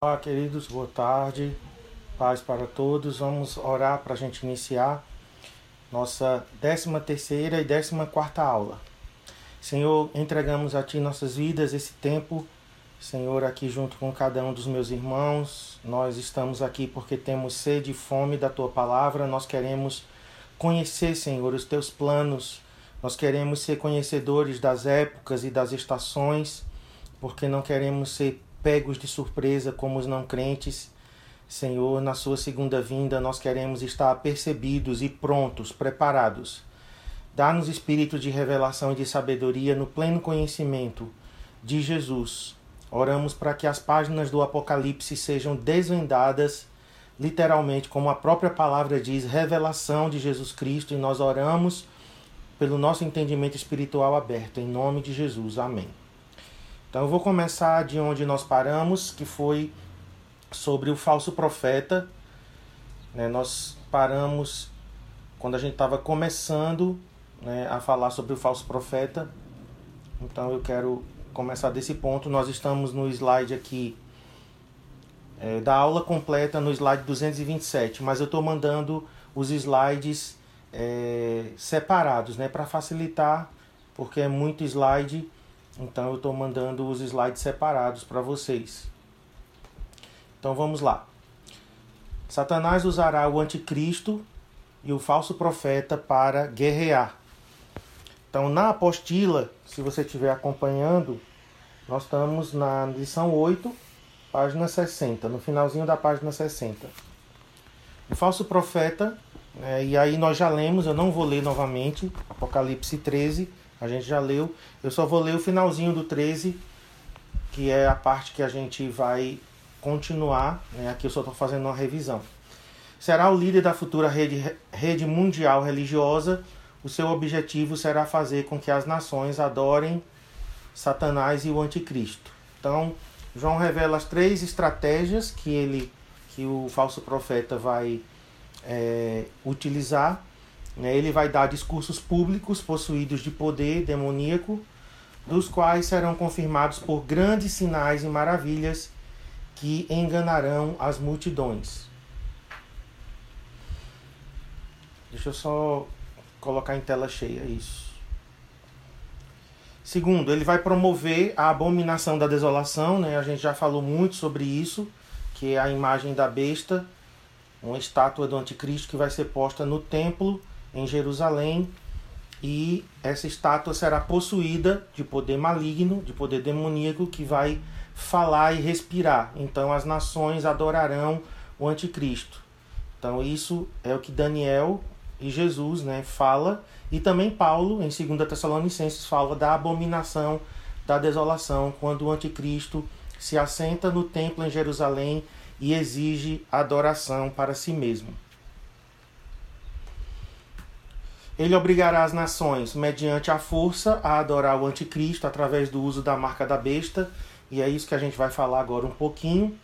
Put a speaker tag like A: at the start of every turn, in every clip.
A: Olá, queridos, boa tarde, paz para todos. Vamos orar para a gente iniciar nossa 13 terceira e 14 quarta aula. Senhor, entregamos a Ti nossas vidas, esse tempo, Senhor, aqui junto com cada um dos meus irmãos. Nós estamos aqui porque temos sede e fome da Tua palavra. Nós queremos conhecer, Senhor, os Teus planos. Nós queremos ser conhecedores das épocas e das estações, porque não queremos ser pegos de surpresa como os não crentes. Senhor, na Sua segunda vinda, nós queremos estar apercebidos e prontos, preparados. Dá-nos espírito de revelação e de sabedoria no pleno conhecimento de Jesus. Oramos para que as páginas do Apocalipse sejam desvendadas, literalmente, como a própria palavra diz, revelação de Jesus Cristo, e nós oramos pelo nosso entendimento espiritual aberto, em nome de Jesus. Amém. Então eu vou começar de onde nós paramos, que foi sobre o falso profeta. Né? Nós paramos quando a gente estava começando né, a falar sobre o falso profeta. Então eu quero começar desse ponto. Nós estamos no slide aqui é, da aula completa, no slide 227, mas eu estou mandando os slides é, separados né, para facilitar, porque é muito slide então eu estou mandando os slides separados para vocês. Então vamos lá. Satanás usará o anticristo e o falso profeta para guerrear. Então na apostila, se você estiver acompanhando, nós estamos na lição 8, página 60, no finalzinho da página 60. O falso profeta, é, e aí nós já lemos, eu não vou ler novamente, Apocalipse 13, a gente já leu. Eu só vou ler o finalzinho do 13, que é a parte que a gente vai continuar. Né? Aqui eu só estou fazendo uma revisão. Será o líder da futura rede, rede mundial religiosa. O seu objetivo será fazer com que as nações adorem Satanás e o anticristo. Então, João revela as três estratégias que ele, que o falso profeta vai é, utilizar ele vai dar discursos públicos possuídos de poder demoníaco, dos quais serão confirmados por grandes sinais e maravilhas que enganarão as multidões. Deixa eu só colocar em tela cheia isso. Segundo, ele vai promover a abominação da desolação, né? A gente já falou muito sobre isso, que é a imagem da besta, uma estátua do anticristo que vai ser posta no templo em Jerusalém e essa estátua será possuída de poder maligno, de poder demoníaco que vai falar e respirar. Então as nações adorarão o anticristo. Então isso é o que Daniel e Jesus, né, fala e também Paulo em 2 Tessalonicenses fala da abominação da desolação quando o anticristo se assenta no templo em Jerusalém e exige adoração para si mesmo. Ele obrigará as nações, mediante a força, a adorar o anticristo através do uso da marca da besta. E é isso que a gente vai falar agora um pouquinho.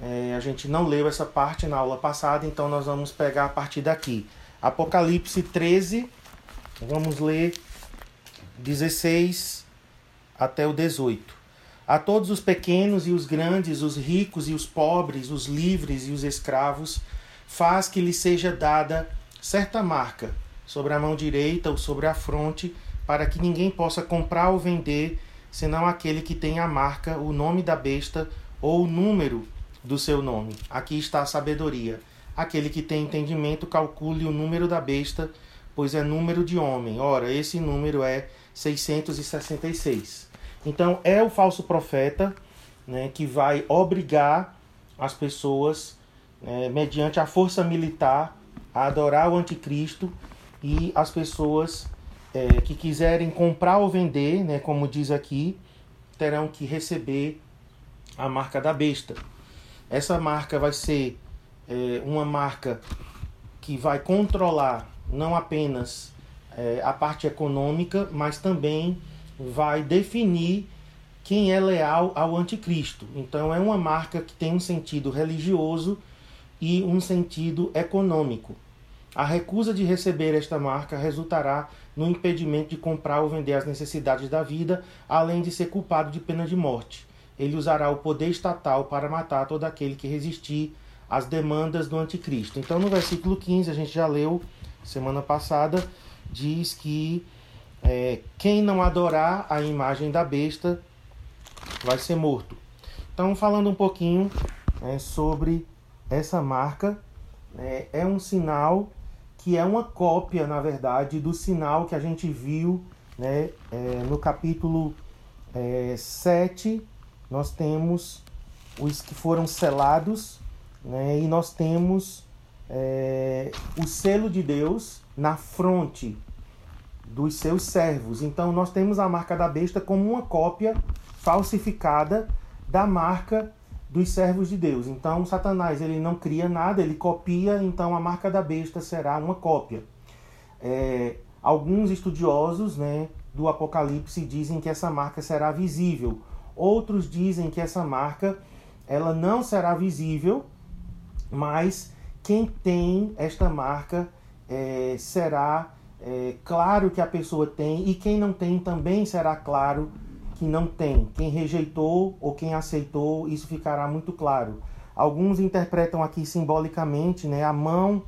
A: É, a gente não leu essa parte na aula passada, então nós vamos pegar a partir daqui. Apocalipse 13, vamos ler 16 até o 18. A todos os pequenos e os grandes, os ricos e os pobres, os livres e os escravos, faz que lhe seja dada certa marca sobre a mão direita ou sobre a fronte, para que ninguém possa comprar ou vender, senão aquele que tem a marca, o nome da besta ou o número do seu nome. Aqui está a sabedoria. Aquele que tem entendimento, calcule o número da besta, pois é número de homem. Ora, esse número é 666. Então, é o falso profeta né, que vai obrigar as pessoas, né, mediante a força militar, a adorar o anticristo e as pessoas é, que quiserem comprar ou vender, né, como diz aqui, terão que receber a marca da besta. Essa marca vai ser é, uma marca que vai controlar não apenas é, a parte econômica, mas também vai definir quem é leal ao anticristo. Então é uma marca que tem um sentido religioso e um sentido econômico. A recusa de receber esta marca resultará no impedimento de comprar ou vender as necessidades da vida, além de ser culpado de pena de morte. ele usará o poder estatal para matar todo aquele que resistir às demandas do anticristo. Então, no versículo 15, a gente já leu semana passada, diz que é, quem não adorar a imagem da besta vai ser morto. Então, falando um pouquinho é, sobre essa marca, é, é um sinal que é uma cópia, na verdade, do sinal que a gente viu né, é, no capítulo é, 7. Nós temos os que foram selados né, e nós temos é, o selo de Deus na fronte dos seus servos. Então nós temos a marca da besta como uma cópia falsificada da marca dos servos de Deus. Então Satanás ele não cria nada, ele copia. Então a marca da besta será uma cópia. É, alguns estudiosos, né, do Apocalipse dizem que essa marca será visível. Outros dizem que essa marca ela não será visível, mas quem tem esta marca é, será é, claro que a pessoa tem e quem não tem também será claro que não tem. Quem rejeitou ou quem aceitou, isso ficará muito claro. Alguns interpretam aqui simbolicamente né, a mão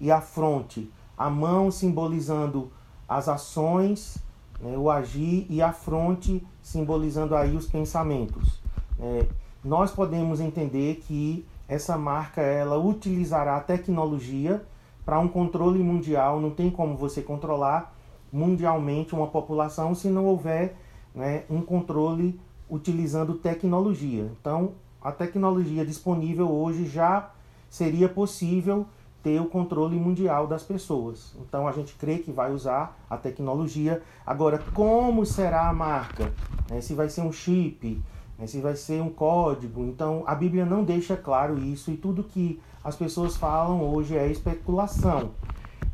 A: e a fronte. A mão simbolizando as ações, né, o agir, e a fronte simbolizando aí os pensamentos. É, nós podemos entender que essa marca ela utilizará a tecnologia para um controle mundial. Não tem como você controlar mundialmente uma população se não houver né, um controle utilizando tecnologia. Então, a tecnologia disponível hoje já seria possível ter o controle mundial das pessoas. Então a gente crê que vai usar a tecnologia. Agora, como será a marca? É, se vai ser um chip, é, se vai ser um código. Então a Bíblia não deixa claro isso e tudo que as pessoas falam hoje é especulação.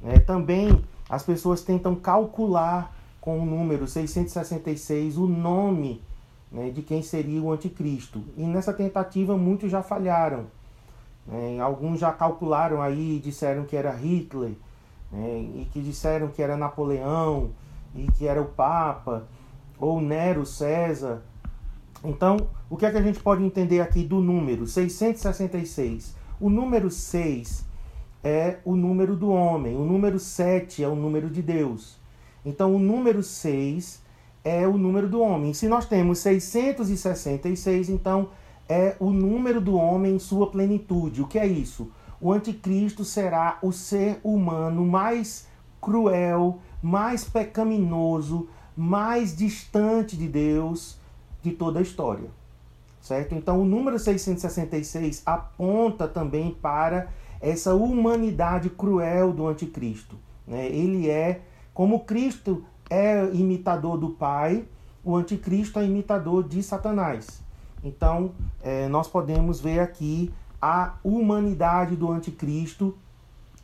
A: É, também as pessoas tentam calcular com o número 666 o nome né, de quem seria o anticristo. E nessa tentativa muitos já falharam. Né, alguns já calcularam aí, disseram que era Hitler, né, e que disseram que era Napoleão, e que era o Papa, ou Nero César. Então, o que é que a gente pode entender aqui do número 666? O número 6 é o número do homem, o número 7 é o número de Deus. Então, o número 6 é o número do homem. Se nós temos 666, então é o número do homem em sua plenitude. O que é isso? O anticristo será o ser humano mais cruel, mais pecaminoso, mais distante de Deus de toda a história. Certo? Então, o número 666 aponta também para essa humanidade cruel do anticristo. Né? Ele é como Cristo é imitador do Pai, o anticristo é imitador de Satanás. Então, é, nós podemos ver aqui a humanidade do anticristo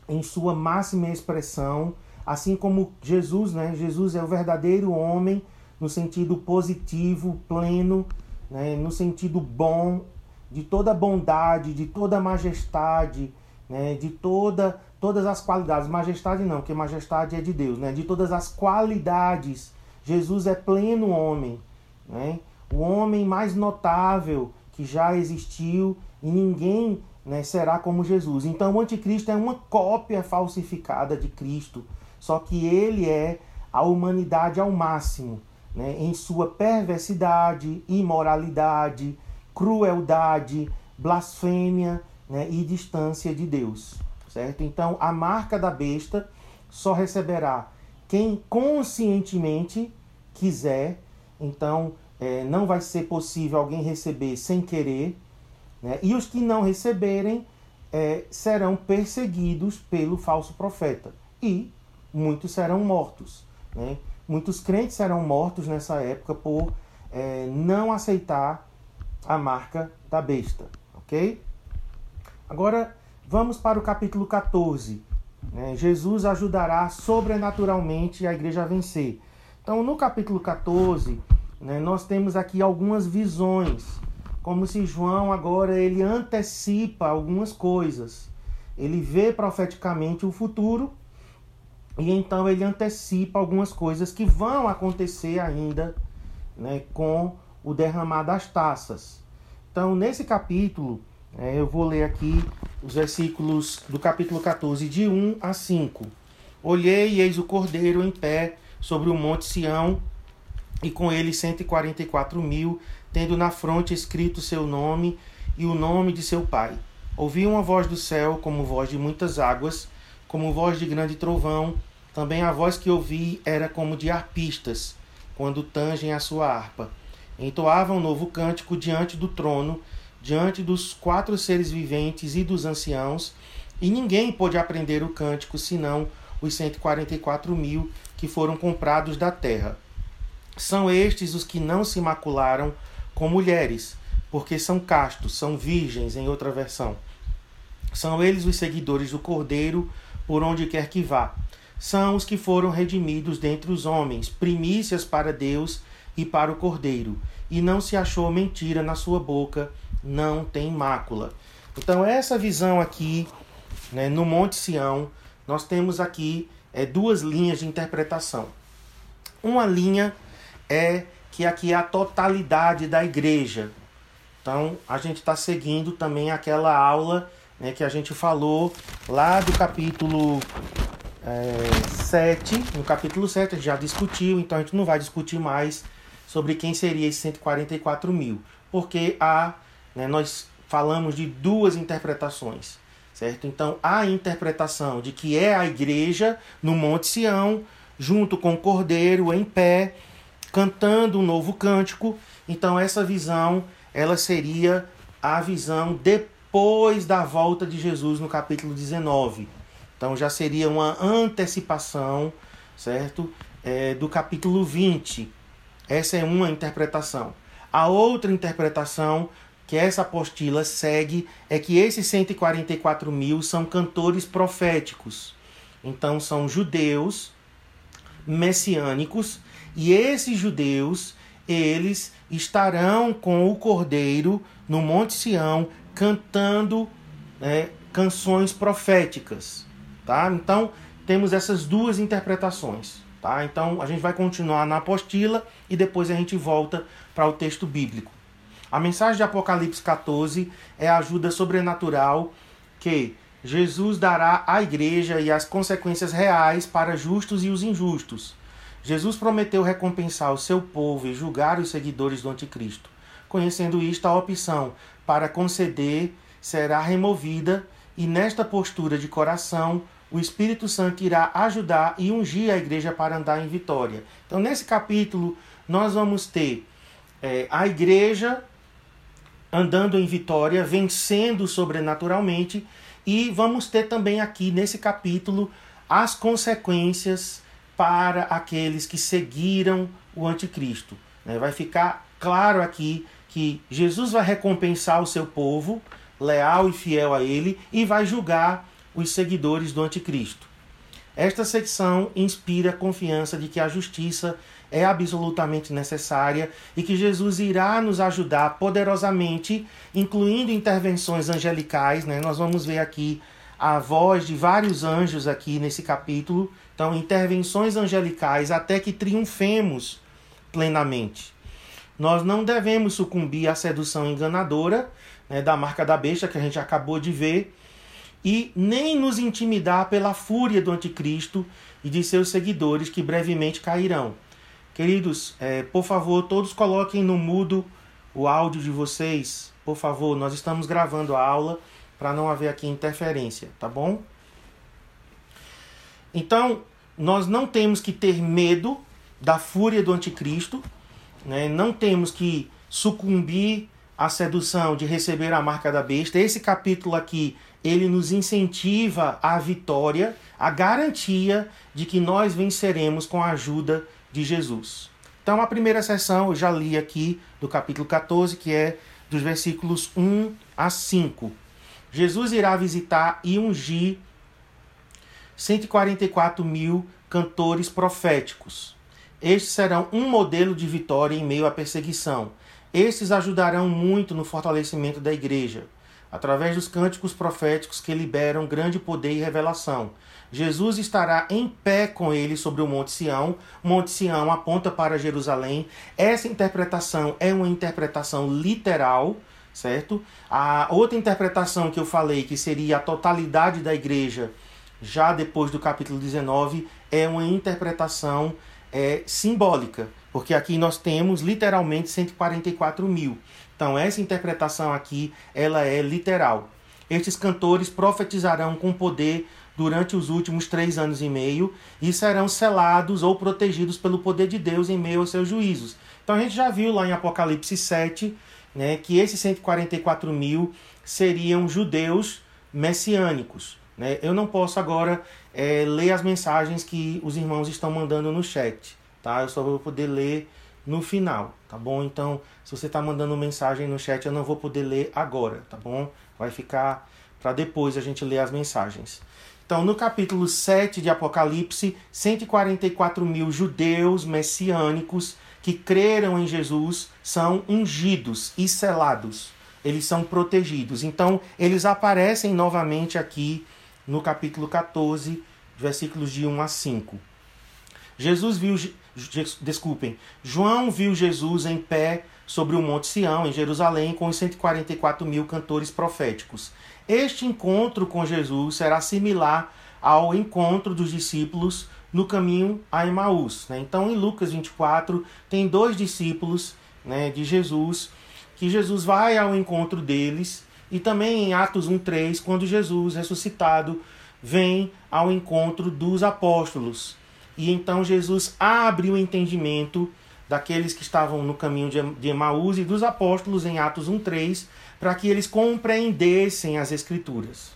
A: em sua máxima expressão, assim como Jesus, né? Jesus é o verdadeiro homem no sentido positivo, pleno, né? no sentido bom, de toda bondade, de toda majestade, né? de toda todas as qualidades. Majestade não, porque majestade é de Deus, né? De todas as qualidades. Jesus é pleno homem, né? O homem mais notável que já existiu e ninguém né, será como Jesus. Então o anticristo é uma cópia falsificada de Cristo, só que ele é a humanidade ao máximo, né, em sua perversidade, imoralidade, crueldade, blasfêmia né, e distância de Deus certo? Então, a marca da besta só receberá quem conscientemente quiser. Então, é, não vai ser possível alguém receber sem querer. Né? E os que não receberem é, serão perseguidos pelo falso profeta. E muitos serão mortos. Né? Muitos crentes serão mortos nessa época por é, não aceitar a marca da besta. Ok? Agora, Vamos para o capítulo 14. Né? Jesus ajudará sobrenaturalmente a igreja a vencer. Então, no capítulo 14, né, nós temos aqui algumas visões, como se João agora ele antecipa algumas coisas. Ele vê profeticamente o futuro e então ele antecipa algumas coisas que vão acontecer ainda né, com o derramar das taças. Então, nesse capítulo, eu vou ler aqui os versículos do capítulo 14, de 1 a 5. Olhei e eis o cordeiro em pé sobre o monte Sião, e com ele 144 mil, tendo na fronte escrito seu nome e o nome de seu pai. Ouvi uma voz do céu, como voz de muitas águas, como voz de grande trovão. Também a voz que ouvi era como de arpistas, quando tangem a sua harpa. Entoavam um novo cântico diante do trono, diante dos quatro seres viventes e dos anciãos, e ninguém pôde aprender o cântico senão os 144 mil que foram comprados da terra. São estes os que não se macularam com mulheres, porque são castos, são virgens, em outra versão. São eles os seguidores do Cordeiro, por onde quer que vá. São os que foram redimidos dentre os homens, primícias para Deus e para o Cordeiro. E não se achou mentira na sua boca, não tem mácula. Então, essa visão aqui, né, no Monte Sião, nós temos aqui é, duas linhas de interpretação. Uma linha é que aqui é a totalidade da igreja. Então, a gente está seguindo também aquela aula né, que a gente falou lá do capítulo é, 7. No capítulo 7 a gente já discutiu, então a gente não vai discutir mais sobre quem seria esses 144 mil, porque há, né, nós falamos de duas interpretações certo? Então, a interpretação de que é a igreja no Monte Sião, junto com o Cordeiro em pé, cantando um novo cântico. Então, essa visão, ela seria a visão depois da volta de Jesus no capítulo 19. Então, já seria uma antecipação, certo? É, do capítulo 20. Essa é uma interpretação. A outra interpretação que essa apostila segue é que esses 144 mil são cantores proféticos. Então são judeus messiânicos e esses judeus eles estarão com o Cordeiro no Monte Sião cantando né, canções proféticas, tá? Então temos essas duas interpretações, tá? Então a gente vai continuar na apostila e depois a gente volta para o texto bíblico. A mensagem de Apocalipse 14 é a ajuda sobrenatural que Jesus dará à igreja e as consequências reais para justos e os injustos. Jesus prometeu recompensar o seu povo e julgar os seguidores do anticristo. Conhecendo isto, a opção para conceder será removida e nesta postura de coração o Espírito Santo irá ajudar e ungir a igreja para andar em vitória. Então, nesse capítulo, nós vamos ter é, a igreja andando em vitória, vencendo sobrenaturalmente, e vamos ter também aqui nesse capítulo as consequências para aqueles que seguiram o anticristo. Né? Vai ficar claro aqui que Jesus vai recompensar o seu povo, leal e fiel a ele, e vai julgar os seguidores do anticristo. Esta secção inspira a confiança de que a justiça é absolutamente necessária e que Jesus irá nos ajudar poderosamente, incluindo intervenções angelicais. Né? Nós vamos ver aqui a voz de vários anjos aqui nesse capítulo. Então, intervenções angelicais até que triunfemos plenamente. Nós não devemos sucumbir à sedução enganadora né, da marca da besta que a gente acabou de ver e nem nos intimidar pela fúria do anticristo e de seus seguidores que brevemente cairão. Queridos, é, por favor, todos coloquem no mudo o áudio de vocês. Por favor, nós estamos gravando a aula para não haver aqui interferência, tá bom? Então, nós não temos que ter medo da fúria do anticristo, né? não temos que sucumbir à sedução de receber a marca da besta. Esse capítulo aqui ele nos incentiva à vitória, a garantia de que nós venceremos com a ajuda de Jesus. Então, a primeira sessão eu já li aqui do capítulo 14, que é dos versículos 1 a 5. Jesus irá visitar e ungir 144 mil cantores proféticos. Estes serão um modelo de vitória em meio à perseguição. Estes ajudarão muito no fortalecimento da igreja. Através dos cânticos proféticos que liberam grande poder e revelação. Jesus estará em pé com ele sobre o Monte Sião. Monte Sião aponta para Jerusalém. Essa interpretação é uma interpretação literal, certo? A outra interpretação que eu falei, que seria a totalidade da igreja, já depois do capítulo 19, é uma interpretação é, simbólica, porque aqui nós temos literalmente 144 mil. Então essa interpretação aqui ela é literal. Estes cantores profetizarão com poder durante os últimos três anos e meio e serão selados ou protegidos pelo poder de Deus em meio aos seus juízos. Então a gente já viu lá em Apocalipse 7 né, que esses 144 mil seriam judeus messiânicos. Né? Eu não posso agora é, ler as mensagens que os irmãos estão mandando no chat. Tá? Eu só vou poder ler no final, tá bom? Então, se você está mandando mensagem no chat, eu não vou poder ler agora, tá bom? Vai ficar para depois a gente ler as mensagens. Então, no capítulo 7 de Apocalipse, 144 mil judeus messiânicos que creram em Jesus são ungidos e selados. Eles são protegidos. Então, eles aparecem novamente aqui no capítulo 14, versículos de 1 a 5. Jesus viu, desculpem, João viu Jesus em pé sobre o Monte Sião, em Jerusalém, com os 144 mil cantores proféticos. Este encontro com Jesus será similar ao encontro dos discípulos no caminho a Emaús. Né? Então, em Lucas 24, tem dois discípulos né, de Jesus, que Jesus vai ao encontro deles, e também em Atos 1,3, quando Jesus, ressuscitado, vem ao encontro dos apóstolos. E então Jesus abre o entendimento daqueles que estavam no caminho de Emaús e dos apóstolos em Atos 1:3, para que eles compreendessem as escrituras.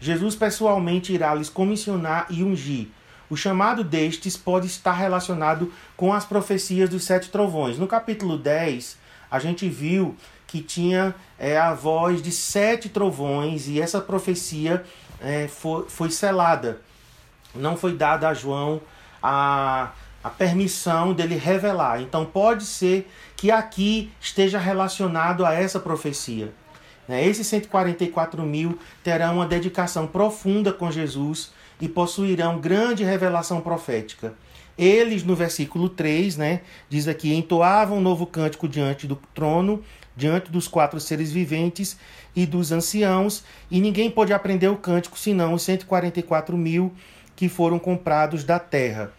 A: Jesus pessoalmente irá lhes comissionar e ungir. O chamado destes pode estar relacionado com as profecias dos sete trovões. No capítulo 10, a gente viu que tinha é, a voz de sete trovões e essa profecia é, foi, foi selada. Não foi dada a João a a permissão dele revelar. Então pode ser que aqui esteja relacionado a essa profecia. Né? Esses 144 mil terão uma dedicação profunda com Jesus e possuirão grande revelação profética. Eles, no versículo 3, né, diz aqui: entoavam um novo cântico diante do trono, diante dos quatro seres viventes e dos anciãos, e ninguém pôde aprender o cântico senão os 144 mil que foram comprados da terra.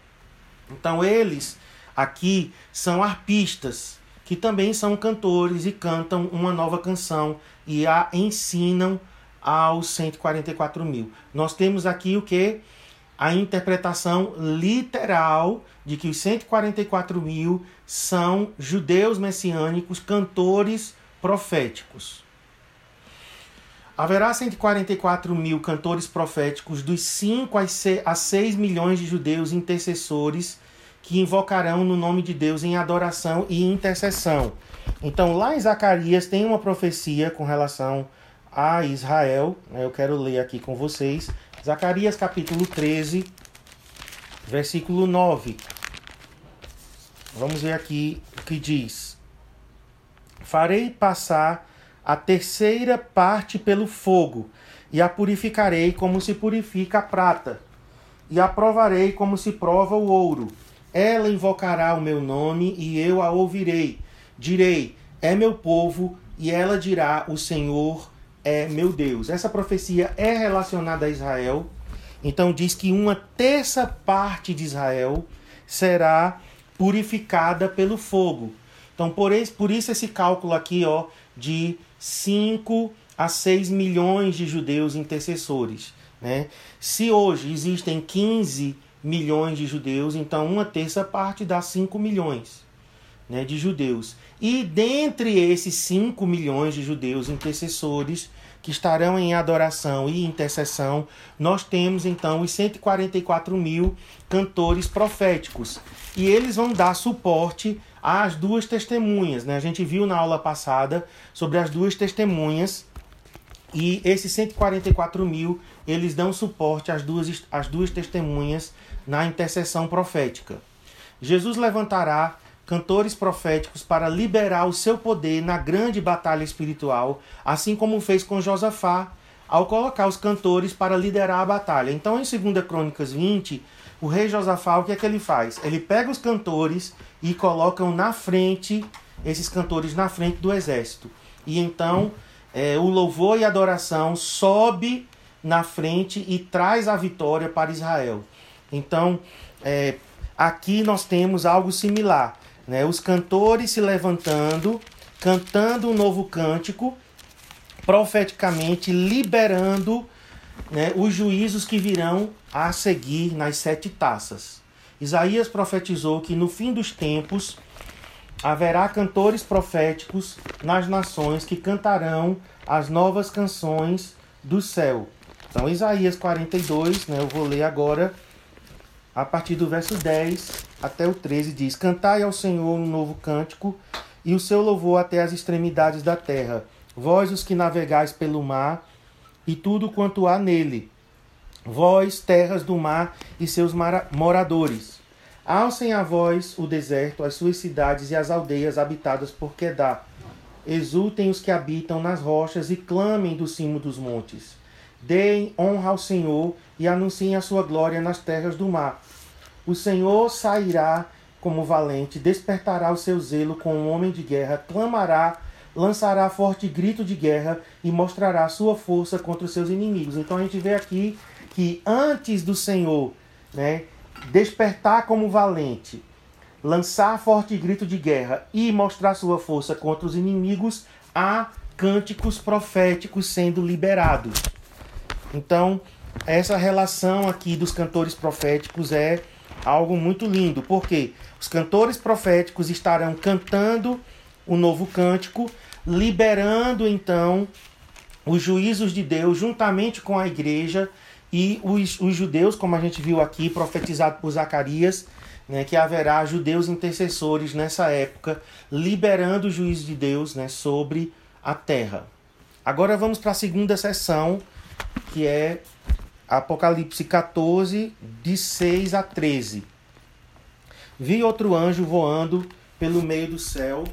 A: Então eles aqui são arpistas que também são cantores e cantam uma nova canção e a ensinam aos 144 mil. Nós temos aqui o que? A interpretação literal de que os 144 mil são judeus messiânicos, cantores proféticos. Haverá 144 mil cantores proféticos dos 5 a 6 milhões de judeus intercessores que invocarão no nome de Deus em adoração e intercessão. Então, lá em Zacarias tem uma profecia com relação a Israel. Né? Eu quero ler aqui com vocês. Zacarias capítulo 13, versículo 9. Vamos ver aqui o que diz: Farei passar a terceira parte pelo fogo, e a purificarei como se purifica a prata, e a provarei como se prova o ouro ela invocará o meu nome e eu a ouvirei. Direi: É meu povo, e ela dirá: O Senhor é meu Deus. Essa profecia é relacionada a Israel. Então diz que uma terça parte de Israel será purificada pelo fogo. Então por, esse, por isso esse cálculo aqui, ó, de 5 a 6 milhões de judeus intercessores, né? Se hoje existem 15 milhões de judeus, então uma terça parte dá 5 milhões né, de judeus. E dentre esses 5 milhões de judeus intercessores que estarão em adoração e intercessão, nós temos então os 144 mil cantores proféticos. E eles vão dar suporte às duas testemunhas. Né? A gente viu na aula passada sobre as duas testemunhas. E esses 144 mil, eles dão suporte às duas, às duas testemunhas na intercessão profética. Jesus levantará cantores proféticos para liberar o seu poder na grande batalha espiritual, assim como fez com Josafá, ao colocar os cantores para liderar a batalha. Então, em 2 Crônicas 20, o rei Josafá, o que é que ele faz? Ele pega os cantores e colocam na frente, esses cantores na frente do exército. E então é, o louvor e adoração sobe na frente e traz a vitória para Israel. Então, é, aqui nós temos algo similar. Né? Os cantores se levantando, cantando um novo cântico, profeticamente liberando né, os juízos que virão a seguir nas sete taças. Isaías profetizou que no fim dos tempos haverá cantores proféticos nas nações que cantarão as novas canções do céu. Então, Isaías 42, né, eu vou ler agora, a partir do verso 10 até o 13, diz: Cantai ao Senhor um novo cântico, e o seu louvor até as extremidades da terra. Vós, os que navegais pelo mar, e tudo quanto há nele. Vós, terras do mar e seus moradores. Alcem a vós o deserto, as suas cidades e as aldeias habitadas por Quedá. Exultem os que habitam nas rochas e clamem do cimo dos montes. Deem honra ao Senhor e anunciem a sua glória nas terras do mar. O Senhor sairá como valente, despertará o seu zelo com um homem de guerra, clamará, lançará forte grito de guerra e mostrará sua força contra os seus inimigos. Então a gente vê aqui que antes do Senhor, né, despertar como valente, lançar forte grito de guerra e mostrar sua força contra os inimigos, há cânticos proféticos sendo liberados. Então, essa relação aqui dos cantores proféticos é algo muito lindo, porque os cantores proféticos estarão cantando o novo cântico, liberando então os juízos de Deus juntamente com a igreja e os, os judeus, como a gente viu aqui, profetizado por Zacarias, né, que haverá judeus intercessores nessa época, liberando o juízo de Deus né, sobre a terra. Agora vamos para a segunda sessão, que é Apocalipse 14, de 6 a 13. Vi outro anjo voando pelo meio do céu,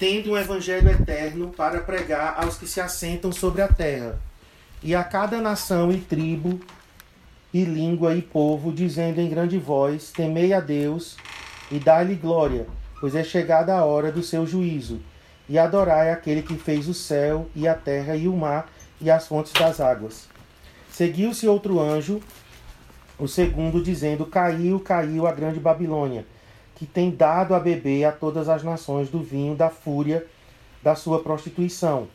A: tendo um evangelho eterno para pregar aos que se assentam sobre a terra, e a cada nação e tribo, e língua e povo, dizendo em grande voz: Temei a Deus e dai-lhe glória, pois é chegada a hora do seu juízo, e adorai aquele que fez o céu e a terra e o mar e as fontes das águas. Seguiu-se outro anjo, o segundo, dizendo: Caiu, caiu a grande Babilônia, que tem dado a beber a todas as nações do vinho da fúria da sua prostituição.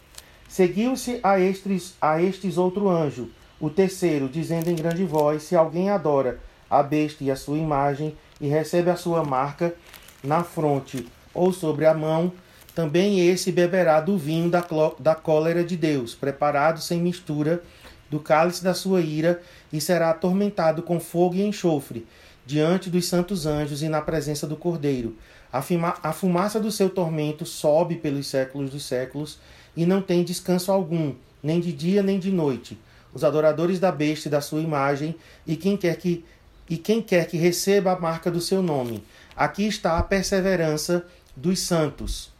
A: Seguiu-se a estes, a estes outro anjo, o terceiro, dizendo em grande voz: Se alguém adora a besta e a sua imagem, e recebe a sua marca na fronte ou sobre a mão, também esse beberá do vinho da, da cólera de Deus, preparado sem mistura do cálice da sua ira e será atormentado com fogo e enxofre diante dos santos anjos e na presença do Cordeiro. A fumaça do seu tormento sobe pelos séculos dos séculos e não tem descanso algum, nem de dia nem de noite. Os adoradores da besta e da sua imagem e quem quer que e quem quer que receba a marca do seu nome. Aqui está a perseverança dos santos,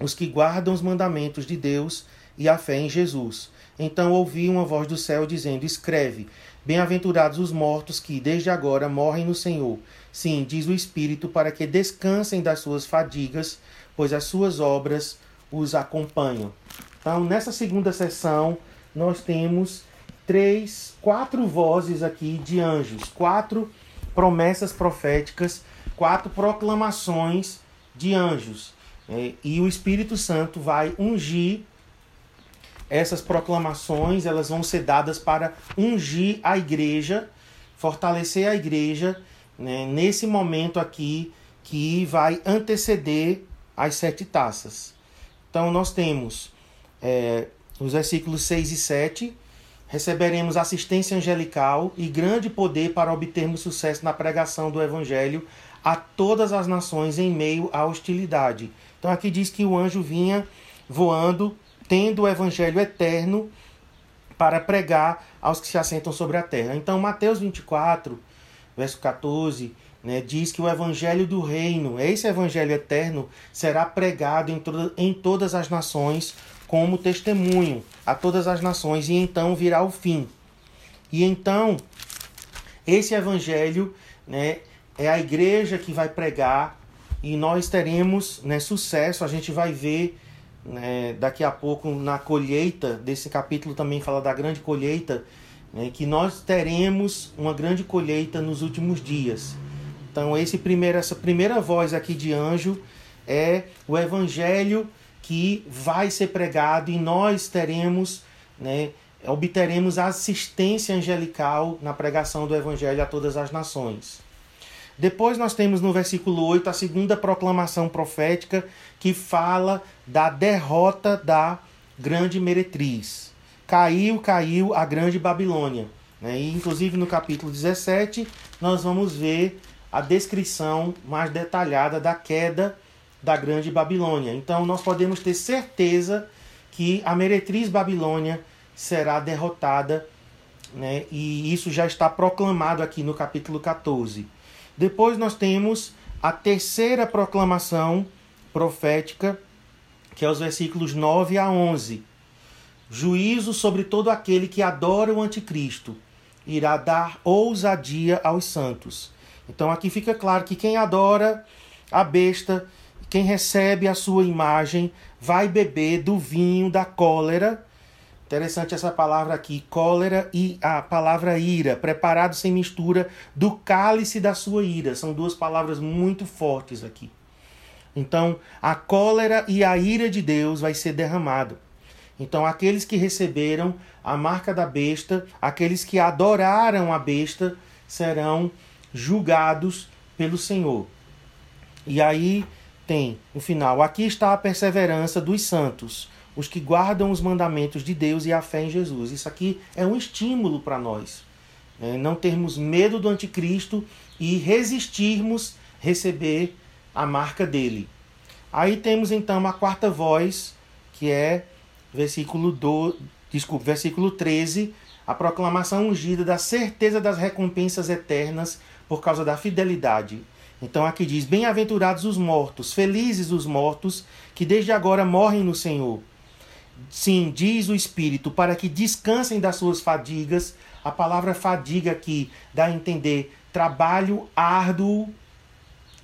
A: os que guardam os mandamentos de Deus e a fé em Jesus. Então ouvi uma voz do céu dizendo: Escreve: Bem-aventurados os mortos que, desde agora, morrem no Senhor. Sim, diz o Espírito, para que descansem das suas fadigas, pois as suas obras os acompanham. Então, nessa segunda sessão, nós temos três, quatro vozes aqui de anjos, quatro promessas proféticas, quatro proclamações de anjos. É, e o Espírito Santo vai ungir essas proclamações elas vão ser dadas para ungir a igreja, fortalecer a igreja né, nesse momento aqui que vai anteceder as sete taças. Então nós temos é, os versículos 6 e 7. Receberemos assistência angelical e grande poder para obtermos sucesso na pregação do Evangelho a todas as nações em meio à hostilidade. Então aqui diz que o anjo vinha voando tendo o evangelho eterno para pregar aos que se assentam sobre a terra. Então, Mateus 24, verso 14, né, diz que o evangelho do reino, esse evangelho eterno, será pregado em, to em todas as nações como testemunho a todas as nações, e então virá o fim. E então, esse evangelho né, é a igreja que vai pregar e nós teremos né, sucesso. A gente vai ver né, daqui a pouco na colheita, desse capítulo também fala da grande colheita, né, que nós teremos uma grande colheita nos últimos dias. Então, esse primeiro, essa primeira voz aqui de anjo é o evangelho que vai ser pregado e nós teremos, né, obteremos assistência angelical na pregação do evangelho a todas as nações. Depois nós temos no versículo 8 a segunda proclamação profética que fala da derrota da grande meretriz. Caiu, caiu a grande Babilônia. Né? E, inclusive no capítulo 17 nós vamos ver a descrição mais detalhada da queda da grande Babilônia. Então nós podemos ter certeza que a meretriz Babilônia será derrotada, né? e isso já está proclamado aqui no capítulo 14. Depois nós temos a terceira proclamação profética, que é os versículos 9 a 11. Juízo sobre todo aquele que adora o anticristo, irá dar ousadia aos santos. Então aqui fica claro que quem adora a besta, quem recebe a sua imagem, vai beber do vinho da cólera Interessante essa palavra aqui, cólera e a palavra ira, preparado sem mistura do cálice da sua ira. São duas palavras muito fortes aqui. Então, a cólera e a ira de Deus vai ser derramado. Então, aqueles que receberam a marca da besta, aqueles que adoraram a besta, serão julgados pelo Senhor. E aí tem o final: aqui está a perseverança dos santos os que guardam os mandamentos de Deus e a fé em Jesus. Isso aqui é um estímulo para nós. Né? Não termos medo do anticristo e resistirmos receber a marca dele. Aí temos então a quarta voz, que é versículo, do, desculpa, versículo 13, a proclamação ungida da certeza das recompensas eternas por causa da fidelidade. Então aqui diz: Bem-aventurados os mortos, felizes os mortos que desde agora morrem no Senhor. Sim, diz o Espírito, para que descansem das suas fadigas. A palavra fadiga aqui dá a entender trabalho árduo,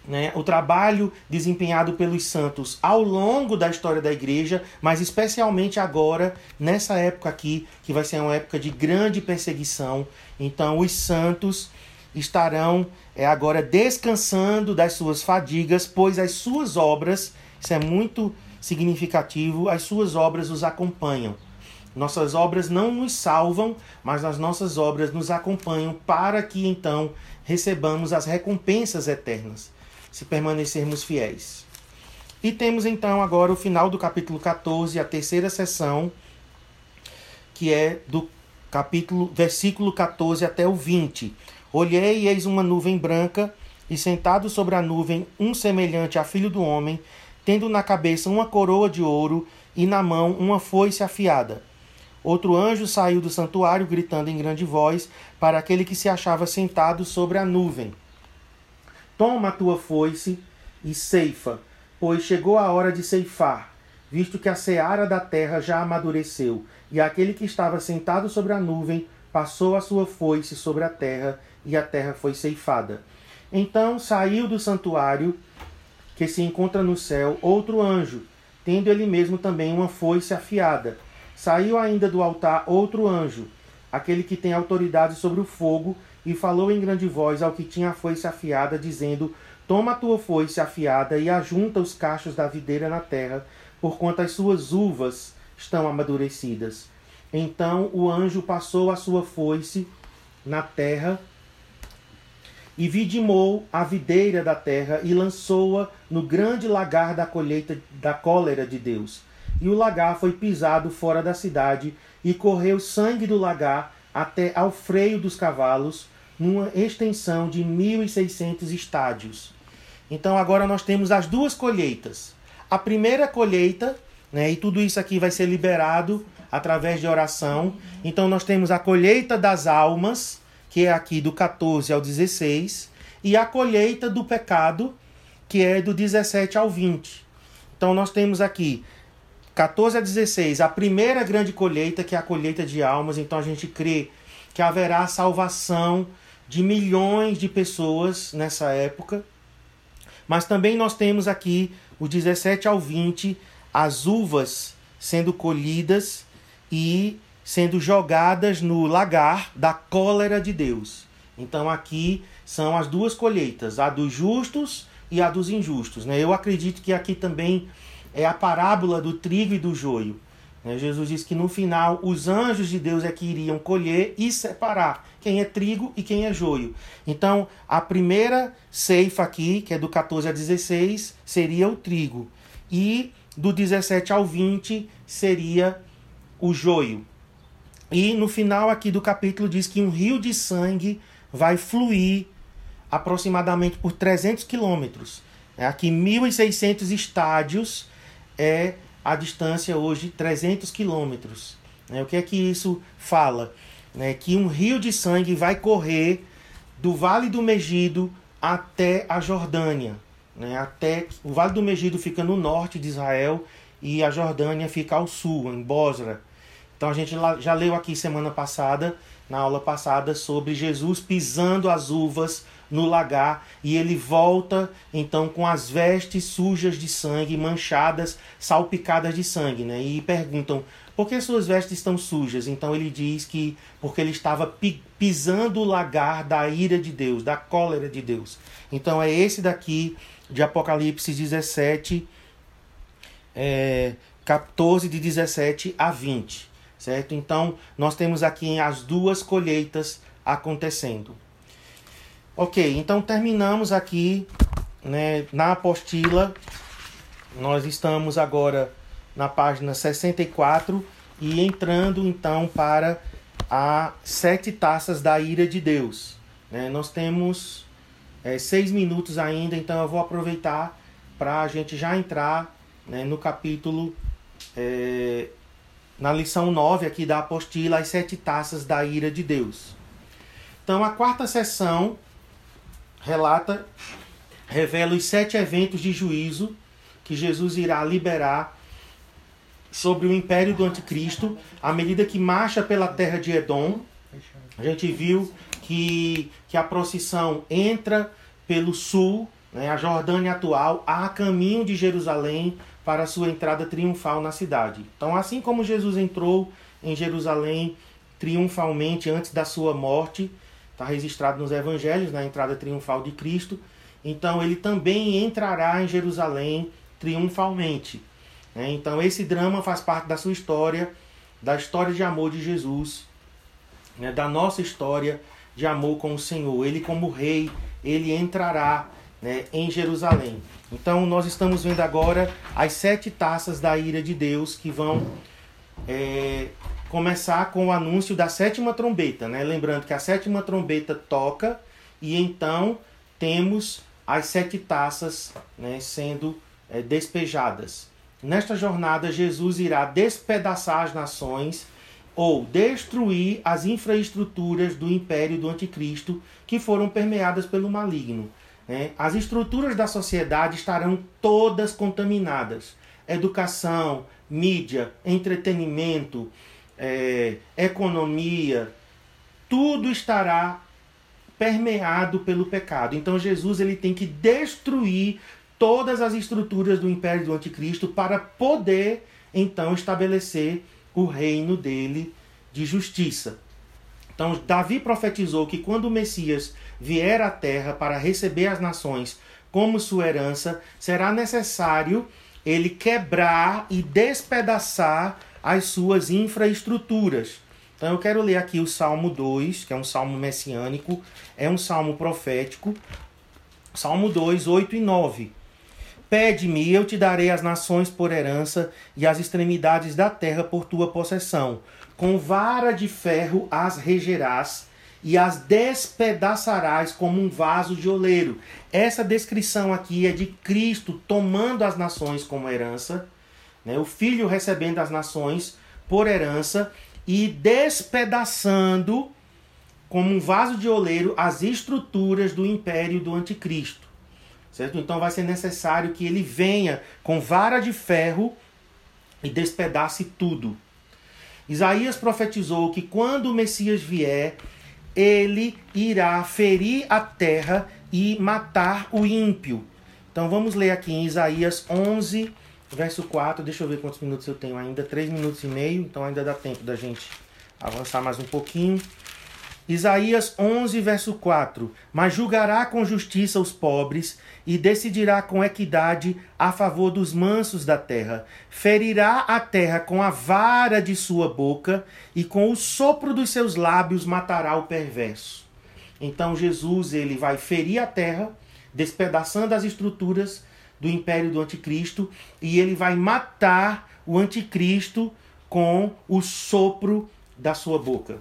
A: né? o trabalho desempenhado pelos santos ao longo da história da igreja, mas especialmente agora, nessa época aqui, que vai ser uma época de grande perseguição. Então, os santos estarão é, agora descansando das suas fadigas, pois as suas obras, isso é muito significativo, as suas obras os acompanham. Nossas obras não nos salvam, mas as nossas obras nos acompanham para que então recebamos as recompensas eternas, se permanecermos fiéis. E temos então agora o final do capítulo 14, a terceira sessão, que é do capítulo versículo 14 até o 20. Olhei e eis uma nuvem branca, e sentado sobre a nuvem um semelhante a filho do homem, tendo na cabeça uma coroa de ouro e na mão uma foice afiada. Outro anjo saiu do santuário, gritando em grande voz para aquele que se achava sentado sobre a nuvem: Toma a tua foice e ceifa, pois chegou a hora de ceifar, visto que a seara da terra já amadureceu, e aquele que estava sentado sobre a nuvem passou a sua foice sobre a terra, e a terra foi ceifada. Então saiu do santuário que se encontra no céu outro anjo, tendo ele mesmo também uma foice afiada. Saiu ainda do altar outro anjo, aquele que tem autoridade sobre o fogo, e falou em grande voz ao que tinha a foice afiada, dizendo: Toma a tua foice afiada e ajunta os cachos da videira na terra, porquanto as suas uvas estão amadurecidas. Então o anjo passou a sua foice na terra e vidimou a videira da terra e lançou-a no grande lagar da colheita da cólera de Deus. E o lagar foi pisado fora da cidade, e correu sangue do lagar até ao freio dos cavalos, numa extensão de mil e seiscentos estádios. Então agora nós temos as duas colheitas. A primeira colheita, né, e tudo isso aqui vai ser liberado através de oração. Então nós temos a colheita das almas, que é aqui do 14 ao 16, e a colheita do pecado, que é do 17 ao 20. Então nós temos aqui 14 a 16, a primeira grande colheita, que é a colheita de almas. Então a gente crê que haverá salvação de milhões de pessoas nessa época. Mas também nós temos aqui o 17 ao 20, as uvas sendo colhidas e sendo jogadas no lagar da cólera de Deus. Então aqui são as duas colheitas, a dos justos e a dos injustos. Né? Eu acredito que aqui também é a parábola do trigo e do joio. Né? Jesus diz que no final os anjos de Deus é que iriam colher e separar quem é trigo e quem é joio. Então a primeira ceifa aqui, que é do 14 a 16, seria o trigo. E do 17 ao 20 seria o joio. E no final aqui do capítulo diz que um rio de sangue vai fluir aproximadamente por 300 quilômetros. É, aqui 1.600 estádios é a distância hoje 300 quilômetros. É, o que é que isso fala? É que um rio de sangue vai correr do Vale do Megido até a Jordânia. Né? Até o Vale do Megido fica no norte de Israel e a Jordânia fica ao sul, em Bosra. Então a gente já leu aqui semana passada, na aula passada, sobre Jesus pisando as uvas no lagar e ele volta então com as vestes sujas de sangue, manchadas, salpicadas de sangue, né? E perguntam: "Por que suas vestes estão sujas?" Então ele diz que porque ele estava pisando o lagar da ira de Deus, da cólera de Deus. Então é esse daqui de Apocalipse 17 é, 14 de 17 a 20, certo? Então nós temos aqui as duas colheitas acontecendo. Ok, então terminamos aqui né, na apostila. Nós estamos agora na página 64 e entrando então para a sete taças da ira de Deus. Né? Nós temos é, seis minutos ainda, então eu vou aproveitar para a gente já entrar né, no capítulo, é, na lição 9 aqui da apostila, as sete taças da ira de Deus. Então a quarta sessão relata, revela os sete eventos de juízo que Jesus irá liberar sobre o império do anticristo à medida que marcha pela terra de Edom. A gente viu que, que a procissão entra pelo sul, né, a Jordânia atual, a caminho de Jerusalém para sua entrada triunfal na cidade. Então, assim como Jesus entrou em Jerusalém triunfalmente antes da sua morte, está registrado nos evangelhos, na entrada triunfal de Cristo. Então ele também entrará em Jerusalém triunfalmente. Né? Então esse drama faz parte da sua história, da história de amor de Jesus, né? da nossa história de amor com o Senhor. Ele como rei, ele entrará né, em Jerusalém. Então nós estamos vendo agora as sete taças da ira de Deus que vão é, começar com o anúncio da sétima trombeta, né? Lembrando que a sétima trombeta toca e então temos as sete taças né, sendo é, despejadas. Nesta jornada, Jesus irá despedaçar as nações ou destruir as infraestruturas do império do anticristo que foram permeadas pelo maligno. Né? As estruturas da sociedade estarão todas contaminadas: educação, mídia, entretenimento, é, economia, tudo estará permeado pelo pecado. Então Jesus ele tem que destruir todas as estruturas do império do anticristo para poder então estabelecer o reino dele de justiça. Então Davi profetizou que quando o Messias vier à terra para receber as nações como sua herança, será necessário ele quebrar e despedaçar as suas infraestruturas. Então eu quero ler aqui o Salmo 2, que é um salmo messiânico, é um salmo profético. Salmo 2, 8 e 9. Pede-me, eu te darei as nações por herança e as extremidades da terra por tua possessão. Com vara de ferro as regerás e as despedaçarás como um vaso de oleiro. Essa descrição aqui é de Cristo tomando as nações como herança né? o filho recebendo as nações por herança e despedaçando como um vaso de oleiro as estruturas do império do anticristo. Certo? Então vai ser necessário que ele venha com vara de ferro e despedace tudo. Isaías profetizou que quando o Messias vier, ele irá ferir a terra e matar o ímpio. Então vamos ler aqui em Isaías 11, verso 4. Deixa eu ver quantos minutos eu tenho ainda. 3 minutos e meio, então ainda dá tempo da gente avançar mais um pouquinho. Isaías 11, verso 4: Mas julgará com justiça os pobres e decidirá com equidade a favor dos mansos da terra. Ferirá a terra com a vara de sua boca e com o sopro dos seus lábios matará o perverso. Então Jesus ele vai ferir a terra, despedaçando as estruturas do império do anticristo e ele vai matar o anticristo com o sopro da sua boca.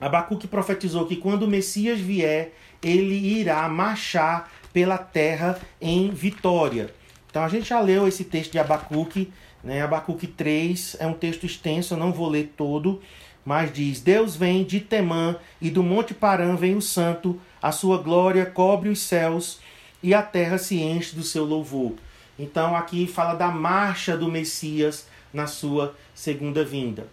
A: Abacuque profetizou que quando o Messias vier, ele irá marchar pela terra em vitória. Então a gente já leu esse texto de Abacuque, né? Abacuque 3 é um texto extenso, eu não vou ler todo, mas diz: Deus vem de Temã e do Monte Parã vem o santo, a sua glória cobre os céus e a terra se enche do seu louvor. Então aqui fala da marcha do Messias na sua segunda vinda.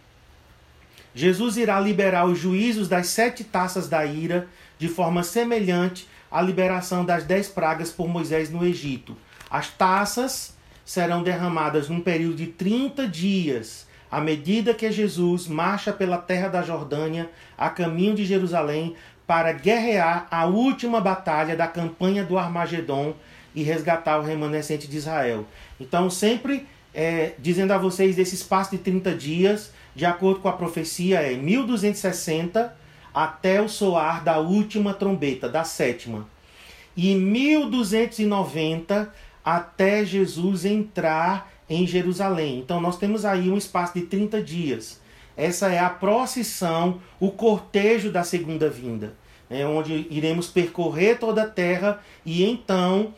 A: Jesus irá liberar os juízos das sete taças da ira de forma semelhante à liberação das dez pragas por Moisés no Egito. As taças serão derramadas num período de 30 dias, à medida que Jesus marcha pela terra da Jordânia a caminho de Jerusalém para guerrear a última batalha da campanha do Armagedon e resgatar o remanescente de Israel. Então, sempre é, dizendo a vocês desse espaço de 30 dias, de acordo com a profecia, é 1260 até o soar da última trombeta, da sétima. E 1290 até Jesus entrar em Jerusalém. Então nós temos aí um espaço de 30 dias. Essa é a procissão, o cortejo da segunda vinda, né, onde iremos percorrer toda a terra e então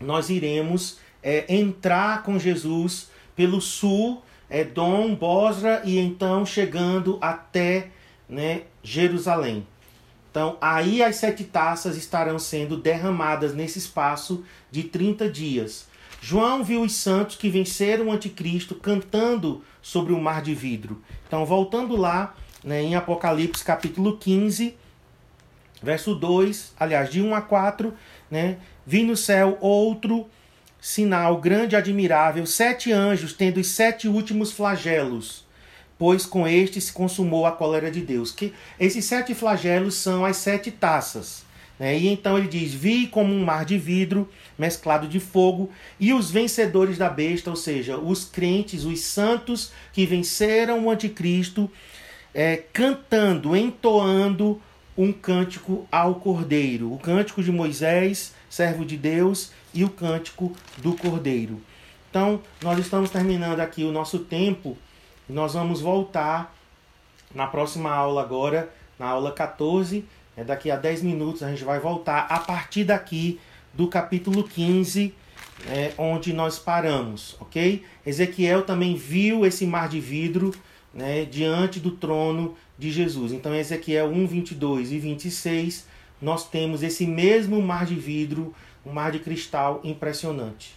A: nós iremos é, entrar com Jesus pelo sul Edom, Bosra e então chegando até né, Jerusalém. Então, aí as sete taças estarão sendo derramadas nesse espaço de 30 dias. João viu os santos que venceram o anticristo cantando sobre o mar de vidro. Então, voltando lá né, em Apocalipse capítulo 15, verso 2, aliás, de 1 a 4, né, vi no céu outro sinal grande e admirável, sete anjos tendo os sete últimos flagelos, pois com este se consumou a cólera de Deus. Que esses sete flagelos são as sete taças. Né? E então ele diz: Vi como um mar de vidro mesclado de fogo, e os vencedores da besta, ou seja, os crentes, os santos que venceram o anticristo, é, cantando, entoando um cântico ao Cordeiro, o cântico de Moisés, servo de Deus, e o cântico do Cordeiro. Então, nós estamos terminando aqui o nosso tempo nós vamos voltar na próxima aula agora, na aula 14. É, daqui a 10 minutos a gente vai voltar a partir daqui do capítulo 15, é, onde nós paramos, ok? Ezequiel também viu esse mar de vidro né, diante do trono de Jesus. Então, Ezequiel 1, 22 e 26, nós temos esse mesmo mar de vidro um mar de cristal impressionante.